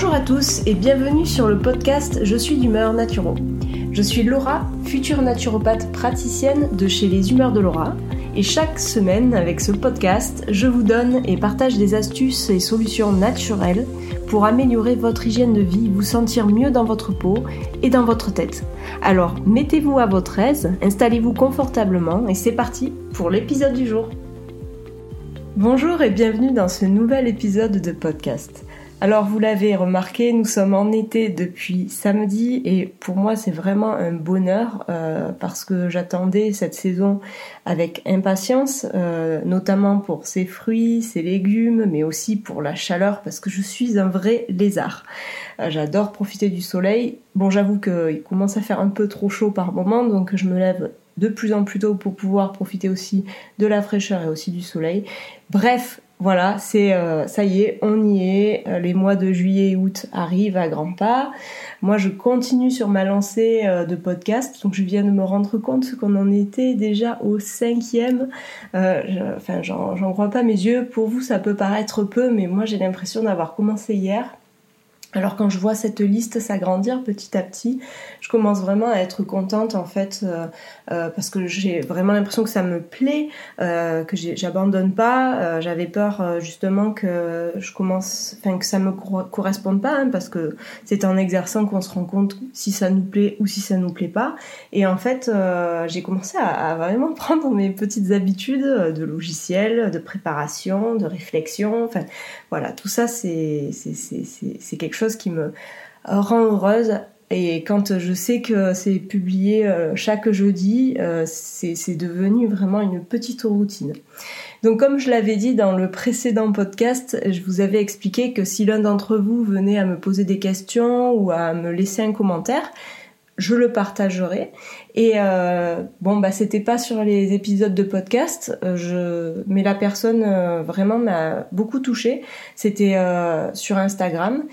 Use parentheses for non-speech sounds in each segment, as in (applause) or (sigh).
Bonjour à tous et bienvenue sur le podcast Je suis d'humeur naturo. Je suis Laura, future naturopathe praticienne de chez les Humeurs de Laura. Et chaque semaine, avec ce podcast, je vous donne et partage des astuces et solutions naturelles pour améliorer votre hygiène de vie, vous sentir mieux dans votre peau et dans votre tête. Alors, mettez-vous à votre aise, installez-vous confortablement et c'est parti pour l'épisode du jour. Bonjour et bienvenue dans ce nouvel épisode de podcast. Alors vous l'avez remarqué, nous sommes en été depuis samedi et pour moi c'est vraiment un bonheur euh, parce que j'attendais cette saison avec impatience, euh, notamment pour ses fruits, ses légumes, mais aussi pour la chaleur parce que je suis un vrai lézard. Euh, j'adore profiter du soleil. Bon j'avoue qu'il commence à faire un peu trop chaud par moment donc je me lève de plus en plus tôt pour pouvoir profiter aussi de la fraîcheur et aussi du soleil. Bref, voilà, c'est euh, ça y est, on y est. Euh, les mois de juillet et août arrivent à grands pas. Moi, je continue sur ma lancée euh, de podcast, donc je viens de me rendre compte qu'on en était déjà au cinquième. enfin, j'en crois pas mes yeux. Pour vous, ça peut paraître peu, mais moi, j'ai l'impression d'avoir commencé hier. Alors quand je vois cette liste s'agrandir petit à petit, je commence vraiment à être contente en fait euh, euh, parce que j'ai vraiment l'impression que ça me plaît, euh, que j'abandonne pas. J'avais peur justement que je commence, enfin que ça me corresponde pas hein, parce que c'est en exerçant qu'on se rend compte si ça nous plaît ou si ça nous plaît pas. Et en fait, j'ai commencé à, vraiment (laughs) prendre mes petites habitudes de logiciel, de préparation, de réflexion. Enfin voilà, tout ça c'est quelque chose qui me rend heureuse. Et quand je sais que c'est publié euh, chaque jeudi, euh, c'est devenu vraiment une petite routine. Donc comme je l'avais dit dans le précédent podcast, je vous avais expliqué que si l'un d'entre vous venait à me poser des questions ou à me laisser un commentaire, je le partagerai. Et euh, bon, bah c'était pas sur les épisodes de podcast, je... mais la personne vraiment m'a beaucoup touchée. C'était sur Instagram.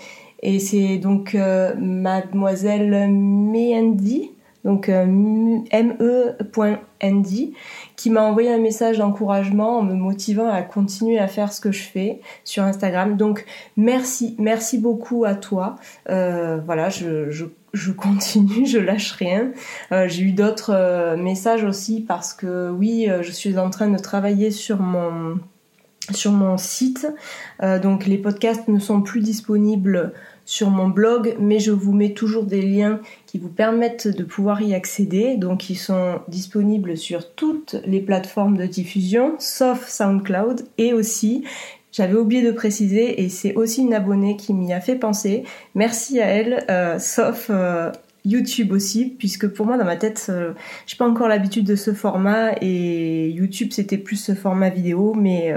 Et c'est donc euh, mademoiselle Mehendi, donc euh, me.nd, qui m'a envoyé un message d'encouragement en me motivant à continuer à faire ce que je fais sur Instagram. Donc merci, merci beaucoup à toi. Euh, voilà, je, je, je, continue, (laughs) je lâche rien. J'ai eu d'autres messages aussi parce que oui, je suis en train de travailler sur mon sur mon site. donc les podcasts ne sont plus disponibles sur mon blog, mais je vous mets toujours des liens qui vous permettent de pouvoir y accéder. Donc ils sont disponibles sur toutes les plateformes de diffusion, sauf SoundCloud, et aussi j'avais oublié de préciser, et c'est aussi une abonnée qui m'y a fait penser. Merci à elle, euh, sauf euh, YouTube aussi, puisque pour moi dans ma tête, euh, j'ai pas encore l'habitude de ce format et YouTube c'était plus ce format vidéo, mais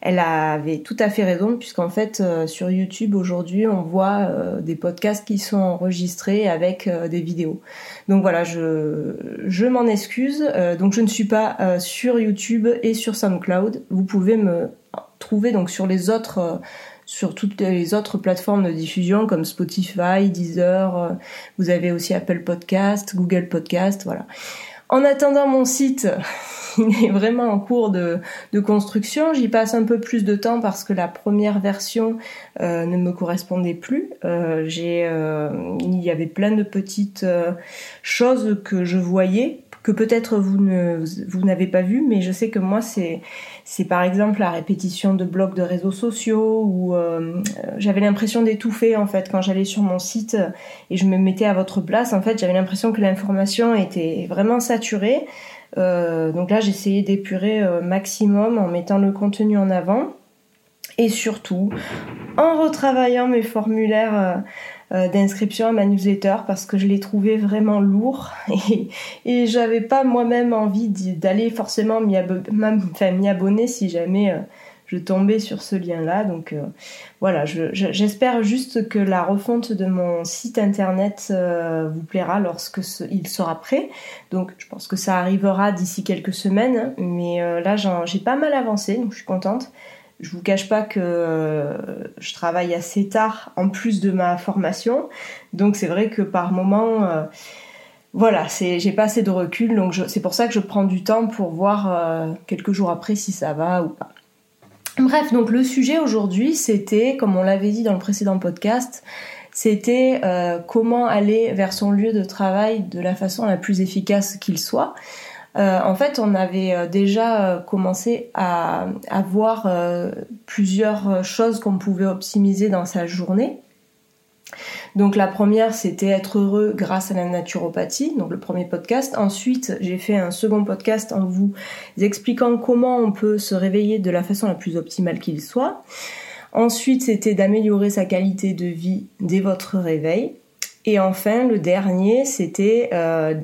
elle avait tout à fait raison puisqu'en fait euh, sur YouTube aujourd'hui on voit euh, des podcasts qui sont enregistrés avec euh, des vidéos. Donc voilà, je, je m'en excuse. donc je ne suis pas sur YouTube et sur SoundCloud. Vous pouvez me trouver donc sur les autres sur toutes les autres plateformes de diffusion comme Spotify, Deezer, vous avez aussi Apple Podcast, Google Podcast, voilà. En attendant mon site, (laughs) il est vraiment en cours de, construction. J'y passe un peu plus de temps parce que la première version euh, ne me correspondait plus. Euh, j'ai, euh, il y avait plein de petites choses que je voyais que peut-être vous ne vous n'avez pas vu, mais je sais que moi c'est c'est par exemple la répétition de blocs de réseaux sociaux ou j'avais l'impression d'étouffer en fait quand j'allais sur mon site et je me mettais à votre place. En fait, j'avais l'impression que l'information était vraiment saturée. Euh, donc là, j'ai essayé d'épurer euh, maximum en mettant le contenu en avant. Et surtout en retravaillant mes formulaires euh, d'inscription à ma newsletter parce que je les trouvais vraiment lourds. (laughs) Et, et j'avais pas moi-même envie d'aller forcément m'y abonner si jamais je tombais sur ce lien-là. Donc euh, voilà, j'espère juste que la refonte de mon site internet euh, vous plaira lorsque il sera prêt. Donc je pense que ça arrivera d'ici quelques semaines, mais euh, là j'ai pas mal avancé, donc je suis contente. Je vous cache pas que je travaille assez tard en plus de ma formation, donc c'est vrai que par moment voilà, j'ai pas assez de recul, donc c'est pour ça que je prends du temps pour voir quelques jours après si ça va ou pas. Bref, donc le sujet aujourd'hui, c'était, comme on l'avait dit dans le précédent podcast, c'était euh, comment aller vers son lieu de travail de la façon la plus efficace qu'il soit. Euh, en fait, on avait euh, déjà commencé à, à voir plusieurs choses qu'on pouvait optimiser dans sa journée. Donc la première, c'était être heureux grâce à la naturopathie, donc le premier podcast. Ensuite, j'ai fait un second podcast en vous expliquant comment on peut se réveiller de la façon la plus optimale qu'il soit. Ensuite, c'était d'améliorer sa qualité de vie dès votre réveil. Et enfin, le dernier, c'était euh,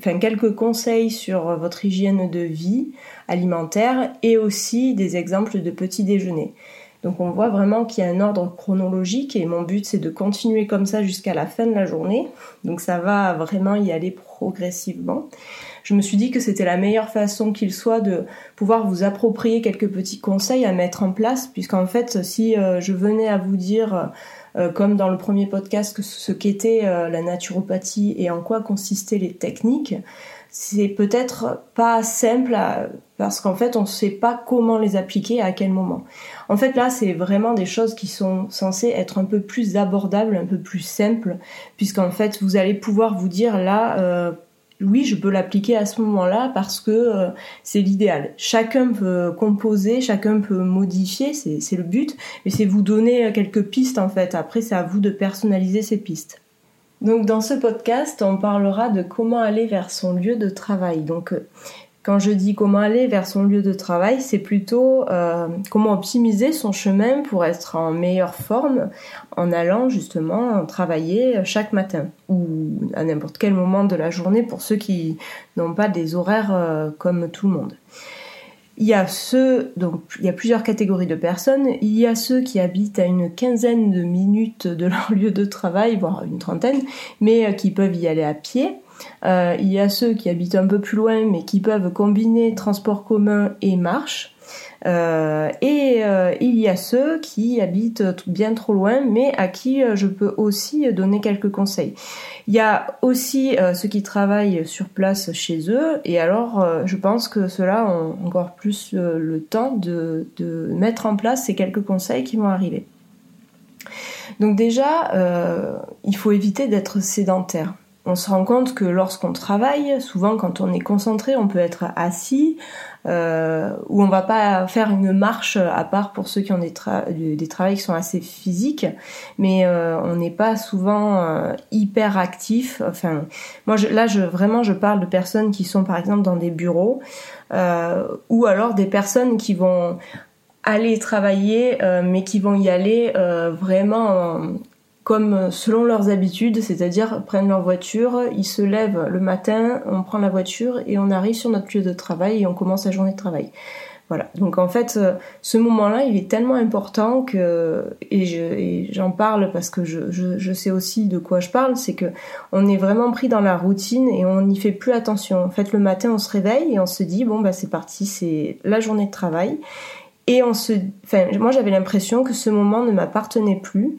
quelques conseils sur votre hygiène de vie alimentaire et aussi des exemples de petits déjeuners. Donc on voit vraiment qu'il y a un ordre chronologique et mon but c'est de continuer comme ça jusqu'à la fin de la journée. Donc ça va vraiment y aller progressivement. Je me suis dit que c'était la meilleure façon qu'il soit de pouvoir vous approprier quelques petits conseils à mettre en place puisqu'en fait si euh, je venais à vous dire euh, comme dans le premier podcast ce qu'était euh, la naturopathie et en quoi consistaient les techniques, c'est peut-être pas simple parce qu'en fait on ne sait pas comment les appliquer à quel moment. En fait là c'est vraiment des choses qui sont censées être un peu plus abordables, un peu plus simples, puisqu'en fait vous allez pouvoir vous dire là euh, oui, je peux l'appliquer à ce moment-là parce que euh, c'est l'idéal. Chacun peut composer, chacun peut modifier, c'est le but, mais c'est vous donner quelques pistes en fait. Après, c'est à vous de personnaliser ces pistes. Donc dans ce podcast, on parlera de comment aller vers son lieu de travail. Donc euh, quand je dis comment aller vers son lieu de travail, c'est plutôt euh, comment optimiser son chemin pour être en meilleure forme en allant justement travailler chaque matin ou à n'importe quel moment de la journée pour ceux qui n'ont pas des horaires euh, comme tout le monde. Il y a ceux, donc il y a plusieurs catégories de personnes. Il y a ceux qui habitent à une quinzaine de minutes de leur (laughs) lieu de travail, voire une trentaine, mais euh, qui peuvent y aller à pied. Euh, il y a ceux qui habitent un peu plus loin, mais qui peuvent combiner transport commun et marche. Euh, et euh, il y a ceux qui habitent bien trop loin, mais à qui je peux aussi donner quelques conseils. Il y a aussi ceux qui travaillent sur place chez eux, et alors je pense que ceux-là ont encore plus le temps de, de, mettre en place ces quelques conseils qui vont arriver. Donc déjà, il faut éviter d'être sédentaire on se rend compte que lorsqu'on travaille, souvent quand on est concentré, on peut être assis euh, ou on va pas faire une marche à part pour ceux qui ont des, des travails qui sont assez physiques, mais euh, on n'est pas souvent euh, hyper actif. Enfin, moi là, vraiment je parle de personnes qui sont par exemple dans des bureaux ou alors des personnes qui vont aller travailler, mais qui vont y aller vraiment comme euh, selon leurs habitudes, c'est-à-dire prennent leur voiture, ils se lèvent le matin, on prend la voiture et on arrive sur notre lieu de travail et on commence la journée de travail. Voilà. Donc en fait, euh, ce moment-là, il est tellement important que et j'en parle parce que je, je, je, sais aussi de quoi je parle, c'est que on est vraiment pris dans la routine et on n'y fait plus attention. En fait, le matin, on se réveille et on se dit bon bah c'est parti, c'est la journée de travail et on se, enfin moi j'avais l'impression que ce moment ne m'appartenait plus.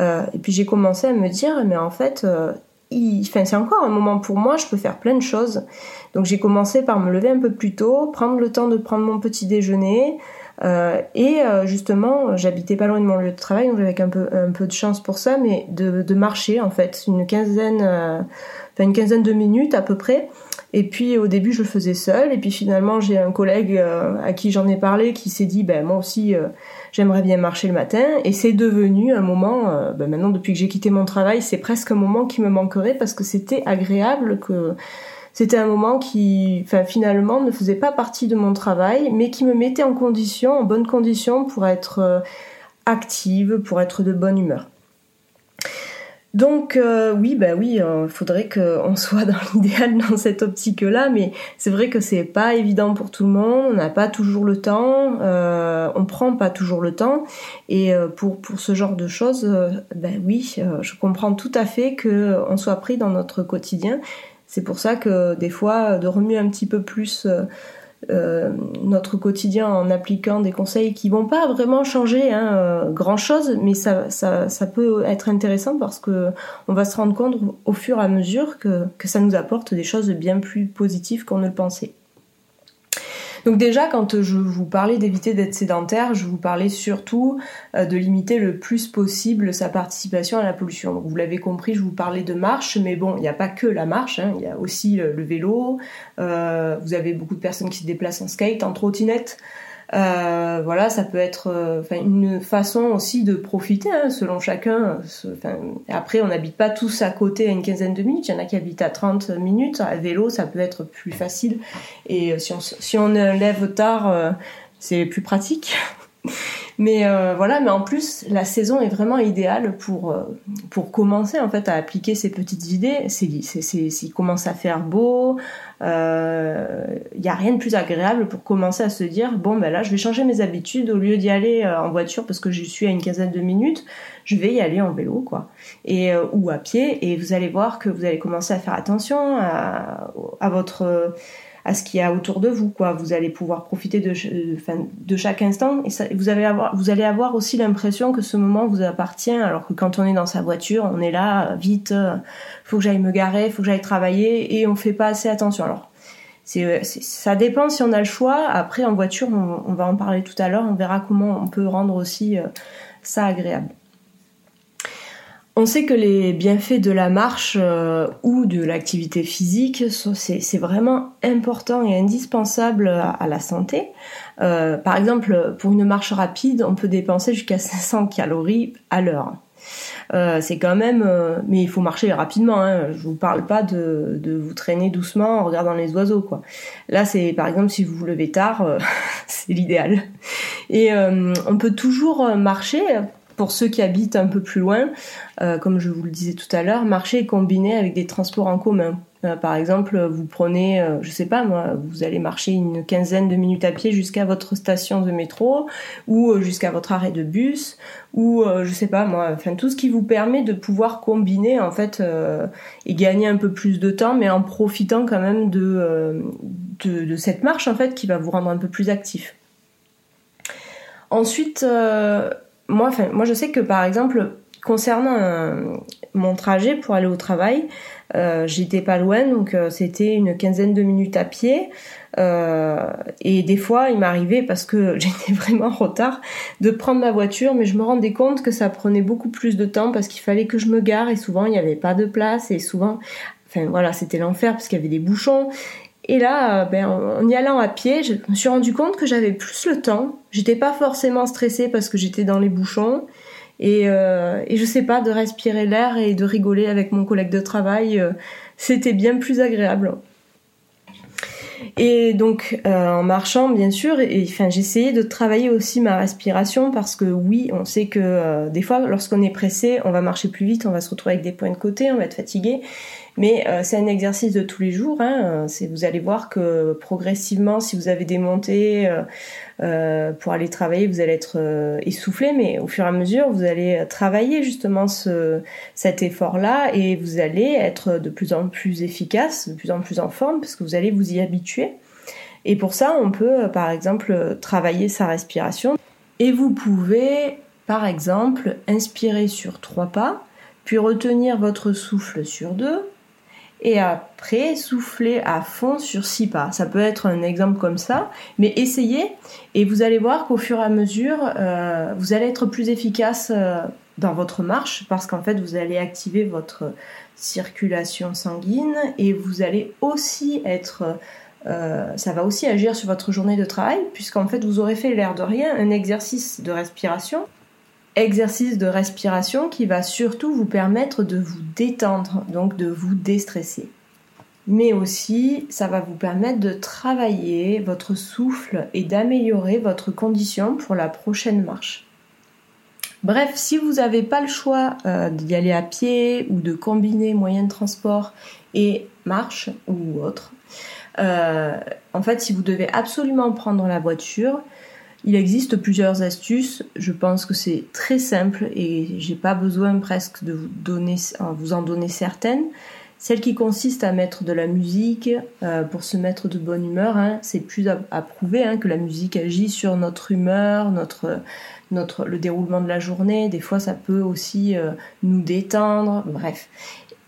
Euh, et puis j'ai commencé à me dire, mais en fait, euh, enfin, c'est encore un moment pour moi, je peux faire plein de choses. Donc j'ai commencé par me lever un peu plus tôt, prendre le temps de prendre mon petit déjeuner. Euh, et euh, justement, j'habitais pas loin de mon lieu de travail, donc j'avais un peu, un peu de chance pour ça, mais de, de marcher en fait, une quinzaine, enfin une quinzaine de minutes à peu près. Et puis au début, je faisais seule, et puis finalement, j'ai un collègue à qui j'en ai parlé qui s'est dit, ben moi aussi j'aimerais bien marcher le matin. Et c'est devenu un moment euh, ben maintenant depuis que j'ai quitté mon travail c'est presque un moment qui me manquerait parce que c'était agréable que c'était un moment qui finalement ne faisait pas partie de mon travail mais qui me mettait en condition en bonne condition pour être euh, active pour être de bonne humeur donc euh, oui, bah oui, il euh, faudrait qu'on soit dans (laughs) l'idéal dans cette optique-là, mais c'est vrai que c'est pas évident pour tout le monde. On n'a pas toujours le temps, euh, on prend pas toujours le temps, et euh, pour pour ce genre de choses, ben oui, je comprends tout à fait que on soit pris dans notre quotidien. C'est pour ça que des fois, de remuer un petit peu plus euh, notre quotidien en appliquant des conseils qui vont pas vraiment changer hein, euh, grand chose, mais ça, ça, ça, peut être intéressant parce que on va se rendre compte au fur et à mesure que, que ça nous apporte des choses bien plus positives qu'on ne le pensait. Donc déjà, quand je vous parlais d'éviter d'être sédentaire, je vous parlais surtout euh, de limiter le plus possible sa participation à la pollution. vous l'avez compris, je vous parlais de marche, mais bon, il n'y a pas que la marche, hein. il y a aussi le, vélo. Euh, vous avez beaucoup de personnes qui se déplacent en skate, en trottinette. Euh, voilà, ça peut être euh, une façon aussi de profiter, hein, selon chacun. après, on n'habite pas tous à côté à une quinzaine de minutes. Il y en a qui habitent à 30 minutes. À vélo, ça peut être plus facile. Et euh, si on, si on lève tard, c'est plus pratique. Mais euh, voilà, mais en plus, la saison est vraiment idéale pour, euh, pour commencer en fait à appliquer ces petites idées. S'il commence à faire beau, il euh, n'y a rien de plus agréable pour commencer à se dire bon ben là je vais changer mes habitudes au lieu d'y aller en voiture parce que je suis à une quinzaine de minutes, je vais y aller en vélo quoi. Et ou à pied. Et vous allez voir que vous allez commencer à faire attention à votre à ce qu'il y a autour de vous. Quoi. Vous allez pouvoir profiter de, de chaque instant et vous, allez avoir, aussi l'impression que ce moment vous appartient, alors que quand on est dans sa voiture, on est là, vite, euh, faut que j'aille me garer, faut que j'aille travailler et on fait pas assez attention. Alors, c'est, ça dépend si on a le choix. Après, en voiture, on, va en parler tout à l'heure, on verra comment on peut rendre aussi euh, ça agréable. On sait que les bienfaits de la marche euh, ou de l'activité physique, c'est vraiment important et indispensable à, la santé. Euh, par exemple, pour une marche rapide, on peut dépenser jusqu'à (laughs) 500 calories à l'heure. Euh, c'est quand même, mais il faut marcher rapidement. Hein. Je vous parle pas de, de, vous traîner doucement en regardant les oiseaux, quoi. Là, c'est par exemple si vous vous levez tard, (laughs) c'est l'idéal. Et on peut toujours marcher pour ceux qui habitent un peu plus loin, euh, comme je vous le disais tout à l'heure, marcher est combiné avec des transports en commun. Euh, par exemple, vous prenez, euh, je sais pas moi, vous allez marcher une quinzaine de minutes à pied jusqu'à votre station de métro ou jusqu'à votre arrêt de bus ou je sais pas moi, enfin tout ce qui vous permet de pouvoir combiner en fait et gagner un peu plus de temps, mais en profitant quand même de, de, de cette marche en fait qui va vous rendre un peu plus actif. Ensuite, moi, je sais que par exemple, concernant euh, mon trajet pour aller au travail, euh, j'étais pas loin, donc euh, c'était une quinzaine de minutes à pied. et des fois, il m'arrivait parce que (laughs) j'étais vraiment en retard de prendre ma voiture, mais je me rendais compte que ça prenait beaucoup plus de temps parce qu'il fallait que je me gare et souvent il n'y avait pas de place et souvent, enfin voilà, c'était l'enfer parce qu'il y avait des bouchons et là, euh, ben, en y allant à pied, je me suis rendu compte que j'avais plus le temps. J'étais pas forcément stressée parce que j'étais dans les bouchons. Et, euh, et je sais pas, de respirer l'air et de rigoler avec mon collègue de travail, euh, c'était bien plus agréable. Et donc euh, en marchant, bien sûr, et, enfin j'essayais de travailler aussi ma respiration parce que oui, on sait que des fois, lorsqu'on est pressé, on va marcher plus vite, on va se retrouver avec des points de côté, on va être fatigué. Mais euh, c'est un exercice de tous les jours. Hein. Vous allez voir que progressivement, si vous avez des montées euh, euh, pour aller travailler, vous allez être essoufflé, mais au fur et à mesure, vous allez travailler justement ce, cet effort-là et vous allez être de plus en plus efficace, de plus en plus en forme, parce que vous allez vous y habituer. Et pour ça, on peut, par exemple, travailler sa respiration. Et vous pouvez, par exemple, inspirer sur trois pas, puis retenir votre souffle sur deux, et après souffler à fond sur six pas. Ça peut être un exemple comme ça, mais essayez et vous allez voir qu'au fur et à mesure, euh, vous allez être plus efficace euh, dans votre marche parce qu'en fait, vous allez activer votre circulation sanguine et vous allez aussi être euh, ça va aussi agir sur votre journée de travail, puisqu'en fait vous aurez fait l'air de rien un exercice de respiration exercice de respiration qui va surtout vous permettre de vous détendre, donc de vous déstresser. Mais aussi, ça va vous permettre de travailler votre souffle et d'améliorer votre condition pour la prochaine marche. Bref, si vous n'avez pas le choix euh, d'y aller à pied ou de combiner moyens de transport et marche ou autre, euh, en fait, si vous devez absolument prendre la voiture, il existe plusieurs astuces. Je pense que c'est très simple et j'ai pas besoin presque de vous vous en donner certaines. Celle qui consiste à mettre de la musique euh, pour se mettre de bonne humeur, hein, c'est plus à, prouver hein, que la musique agit sur notre humeur, notre, notre, le déroulement de la journée. Des fois, ça peut aussi euh, nous détendre. Bref,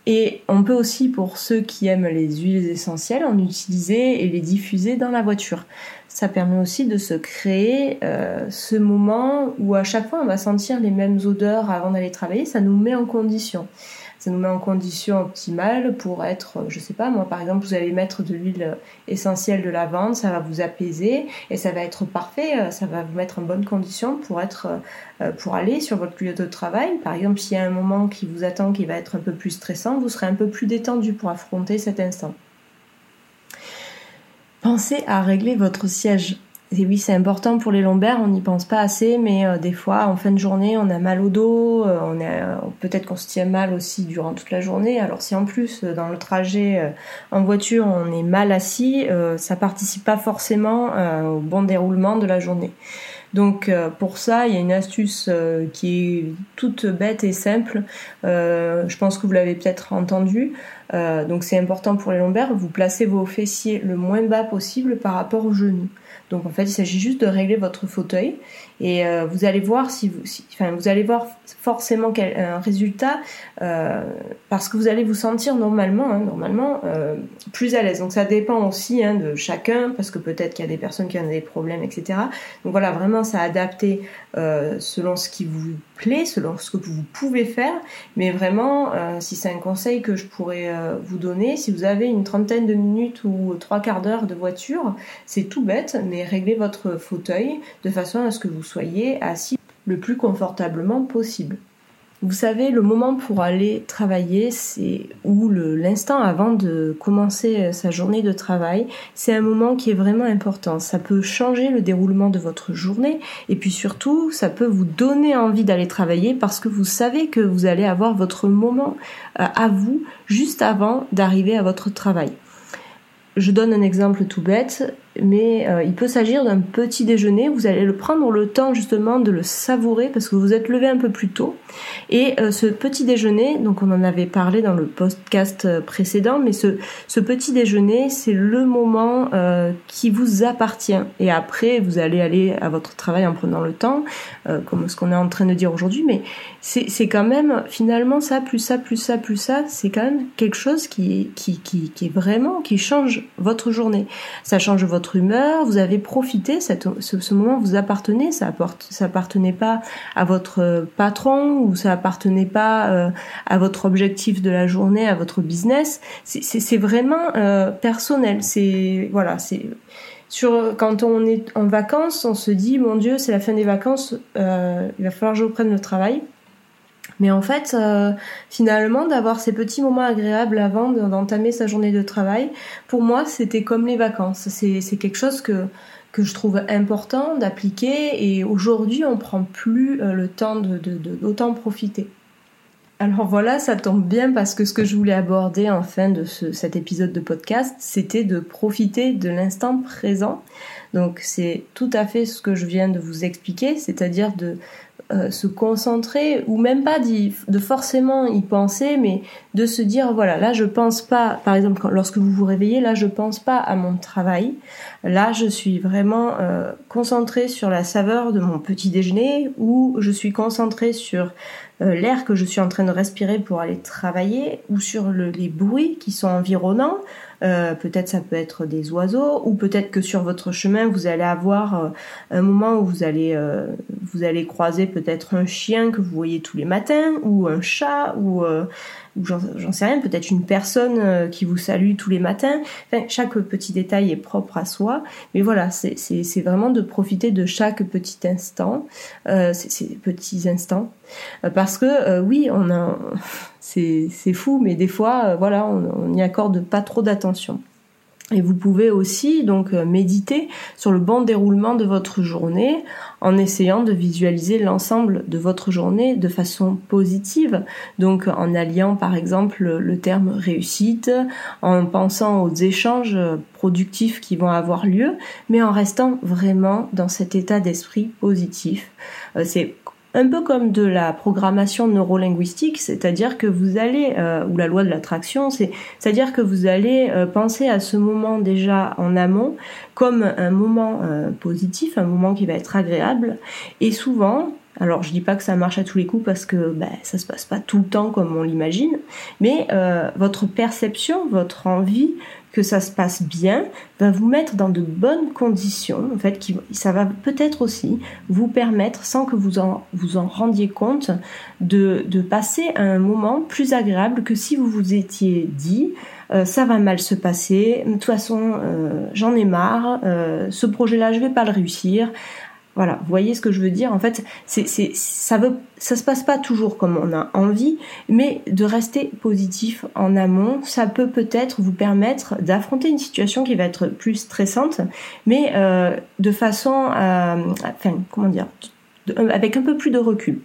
Et on peut aussi, pour ceux qui aiment les huiles essentielles, en utiliser et les diffuser dans la voiture. Ça permet aussi de se créer euh, ce moment où à chaque fois on va sentir les mêmes odeurs avant d'aller travailler. Ça nous met en condition ça nous met en condition optimale pour être, je sais pas, moi par exemple, vous allez mettre de l'huile essentielle de lavande, ça va vous apaiser et ça va être parfait, euh, ça va vous mettre en bonne condition pour être, euh, pour aller sur votre lieu de travail. Par exemple, s'il y a un moment qui vous attend qui va être un peu plus stressant, vous serez un peu plus détendu pour affronter cet instant. Pensez à régler votre siège et oui, c'est important pour les lombaires, on n'y pense pas assez, mais euh, des fois, en fin de journée, on a mal au dos, euh, on euh, peut-être qu'on se tient mal aussi durant toute la journée. Alors si en plus, dans le trajet en voiture, on est mal assis, ça participe pas forcément au bon déroulement de la journée. Donc pour ça, il y a une astuce qui est toute bête et simple. je pense que vous l'avez peut-être entendu. donc c'est important pour les lombaires, vous placez vos fessiers le moins bas possible par rapport aux genoux. Donc en fait, il s'agit juste de régler votre fauteuil et euh, vous allez voir si vous, enfin, vous allez voir forcément un résultat euh, parce que vous allez vous sentir normalement, hein, normalement euh, plus à l'aise. Donc ça dépend aussi hein, de chacun parce que peut-être qu'il y a des personnes qui ont des problèmes, etc. Donc voilà, vraiment, ça a adapté selon ce qui vous plaît, selon ce que vous pouvez faire. Mais vraiment, si c'est un conseil que je pourrais vous donner, si vous avez une trentaine de minutes ou trois quarts d'heure de voiture, c'est tout bête, mais réglez votre fauteuil de façon à ce que vous soyez assis le plus confortablement possible. Vous savez, le moment pour aller travailler, c'est ou l'instant avant de commencer sa journée de travail, c'est un moment qui est vraiment important. Ça peut changer le déroulement de votre journée et puis surtout, ça peut vous donner envie d'aller travailler parce que vous savez que vous allez avoir votre moment euh, à vous juste avant d'arriver à votre travail. Je donne un exemple tout bête mais euh, il peut s'agir d'un petit déjeuner. Vous allez le prendre le temps justement de le savourer parce que vous êtes levé un peu plus tôt. Et euh, ce petit déjeuner, donc on en avait parlé dans le podcast euh, précédent, mais ce, ce petit déjeuner, c'est le moment qui vous appartient. Et après, vous allez aller à votre travail en prenant le temps, comme ce qu'on est en train de dire aujourd'hui. Mais c'est quand même finalement ça, plus ça, plus ça, plus ça, c'est quand même quelque chose qui, qui, qui, qui est vraiment, qui change votre journée. Ça change votre humeur, vous avez profité, cette, ce, moment vous appartenait, ça, apporte, ça appartenait pas à votre patron ou ça appartenait pas euh, à votre objectif de la journée, à votre business. C'est vraiment euh, personnel. C'est voilà, c'est sur quand on est en vacances, on se dit mon Dieu, c'est la fin des vacances, euh, il va falloir que je reprenne le travail. Mais en fait, euh, finalement, d'avoir ces petits moments agréables avant d'entamer sa journée de travail, pour moi, c'était comme les vacances. C'est quelque chose que, je trouve important d'appliquer et aujourd'hui, on prend plus euh, le temps de d'autant profiter. Alors voilà, ça tombe bien parce que ce que je voulais aborder en fin de ce, cet épisode de podcast, c'était de profiter de l'instant présent. Donc c'est tout à fait ce que je viens de vous expliquer, c'est-à-dire de euh, se concentrer ou même pas de forcément y penser mais de se dire voilà là je pense pas par exemple lorsque vous vous réveillez là je pense pas à mon travail. Là je suis vraiment euh, concentré sur la saveur de mon petit déjeuner ou je suis concentré sur euh, l'air que je suis en train de respirer pour aller travailler ou sur les bruits qui sont environnants euh, peut-être ça peut être des oiseaux, ou peut-être que sur votre chemin vous allez avoir euh, un moment où vous allez euh, vous allez croiser peut-être un chien que vous voyez tous les matins, ou un chat, ou ou j'en sais rien, peut-être une personne euh, qui vous salue tous les matins. Enfin, chaque petit détail est propre à soi, mais voilà, c'est vraiment de profiter de chaque petit instant, euh, ces petits instants, euh, parce que euh, oui, on a, (laughs) c'est fou, mais des fois, voilà, on n'y accorde pas trop d'attention. Et vous pouvez aussi donc euh, méditer sur le bon déroulement de votre journée en essayant de visualiser l'ensemble de votre journée de façon positive. Donc en alliant par exemple le terme réussite, en pensant aux échanges productifs qui vont avoir lieu, mais en restant vraiment dans cet état d'esprit positif. Euh, un peu comme de la programmation neurolinguistique, c'est-à-dire que vous allez, euh, ou la loi de l'attraction, c'est-à-dire que vous allez euh, penser à ce moment déjà en amont comme un moment euh, positif, un moment qui va être agréable, et souvent, Alors je dis pas que ça marche à tous les coups parce que ben, ça se passe pas tout le temps comme on l'imagine, mais votre perception, votre envie que ça se passe bien va vous mettre dans de bonnes conditions. En fait, ça va peut-être aussi vous permettre, sans que vous en vous en rendiez compte, de, passer un moment plus agréable que si vous vous étiez dit euh, ça va mal se passer, de toute façon euh, j'en ai marre, euh, ce projet-là je vais pas le réussir. Voilà, vous voyez ce que je veux dire En fait, c'est, c'est, ça veut, ça se passe pas toujours comme on a envie, mais de rester positif en amont, ça peut peut-être vous permettre d'affronter une situation qui va être plus stressante, mais euh, de façon, à, enfin, comment dire, avec un peu plus de recul.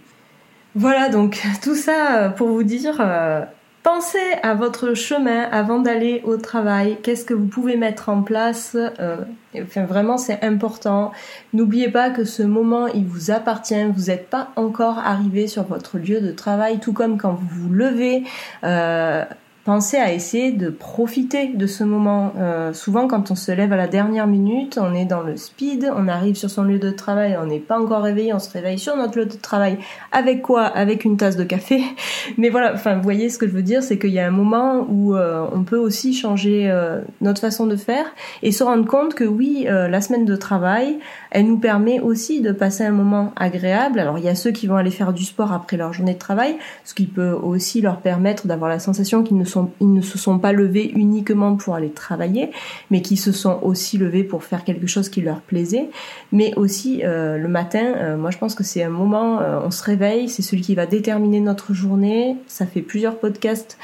Voilà, donc (laughs) tout ça pour vous dire. Euh, Pensez à votre chemin avant d'aller au travail. Qu'est-ce que vous pouvez mettre en place euh, vraiment, c'est important. N'oubliez pas que ce moment, il vous appartient. Vous n'êtes pas encore arrivé sur votre lieu de travail, tout comme quand vous vous levez. Euh, pensez à essayer de profiter de ce moment. Euh, souvent, quand on se lève à la dernière minute, on est dans le speed, on arrive sur son lieu de travail, on n'est pas encore réveillé, on se réveille sur notre lieu de travail. Avec quoi? Avec une tasse de café. (laughs) Mais voilà, enfin, vous voyez ce que je veux dire, c'est qu'il y a un moment où euh, on peut aussi changer euh, notre façon de faire et se rendre compte que oui, la semaine de travail, elle nous permet aussi de passer un moment agréable. Alors, il y a ceux qui vont aller faire du sport après leur journée de travail, ce qui peut aussi leur permettre d'avoir la sensation qu'ils ne ils ne se sont pas levés uniquement pour aller travailler, mais qui se sont aussi levés pour faire quelque chose qui leur plaisait. Mais aussi euh, le matin, euh, moi je pense que c'est un moment, euh, on se réveille, c'est celui qui va déterminer notre journée. Ça fait plusieurs podcasts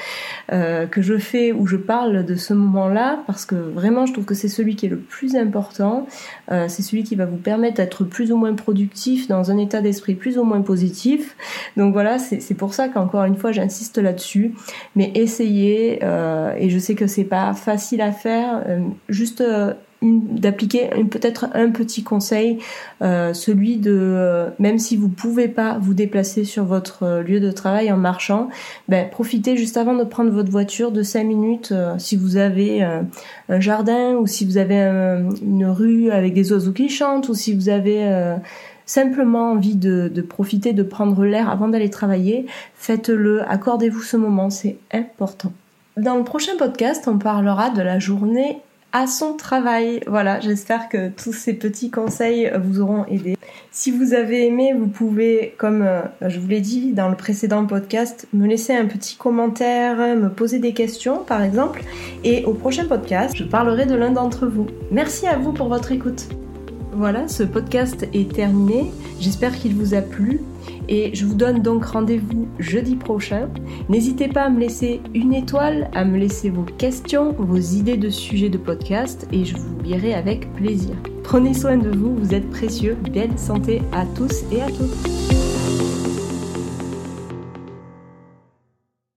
que je fais où je parle de ce moment-là parce que vraiment je trouve que c'est celui qui est le plus important. c'est celui qui va vous permettre d'être plus ou moins productif dans un état d'esprit plus ou moins positif. Donc voilà, c'est pour ça qu'encore une fois j'insiste là-dessus. Mais essayez euh, et je sais que c'est pas facile à faire. Euh, juste euh, d'appliquer peut-être un petit conseil, celui de même si vous pouvez pas vous déplacer sur votre lieu de travail en marchant, ben, profitez juste avant de prendre votre voiture de 5 minutes si vous avez un jardin ou si vous avez une rue avec des oiseaux qui chantent ou si vous avez simplement envie de, profiter, de prendre l'air avant d'aller travailler, faites-le, accordez-vous ce moment, c'est important. Dans le prochain podcast, on parlera de la journée à son travail. Voilà, j'espère que tous ces petits conseils vous auront aidé. Si vous avez aimé, vous pouvez, comme euh, je vous l'ai dit dans le précédent podcast, me laisser un petit commentaire, me poser des questions par exemple. Et au prochain podcast, je parlerai de l'un d'entre vous. Merci à vous pour votre écoute. Voilà, ce podcast est terminé. J'espère qu'il vous a plu et je vous donne donc rendez-vous jeudi prochain. N'hésitez pas à me laisser une étoile, à me laisser vos questions, vos idées de sujets de podcast et je vous lirai avec plaisir. Prenez soin de vous, vous êtes précieux. Belle santé à tous et à toutes.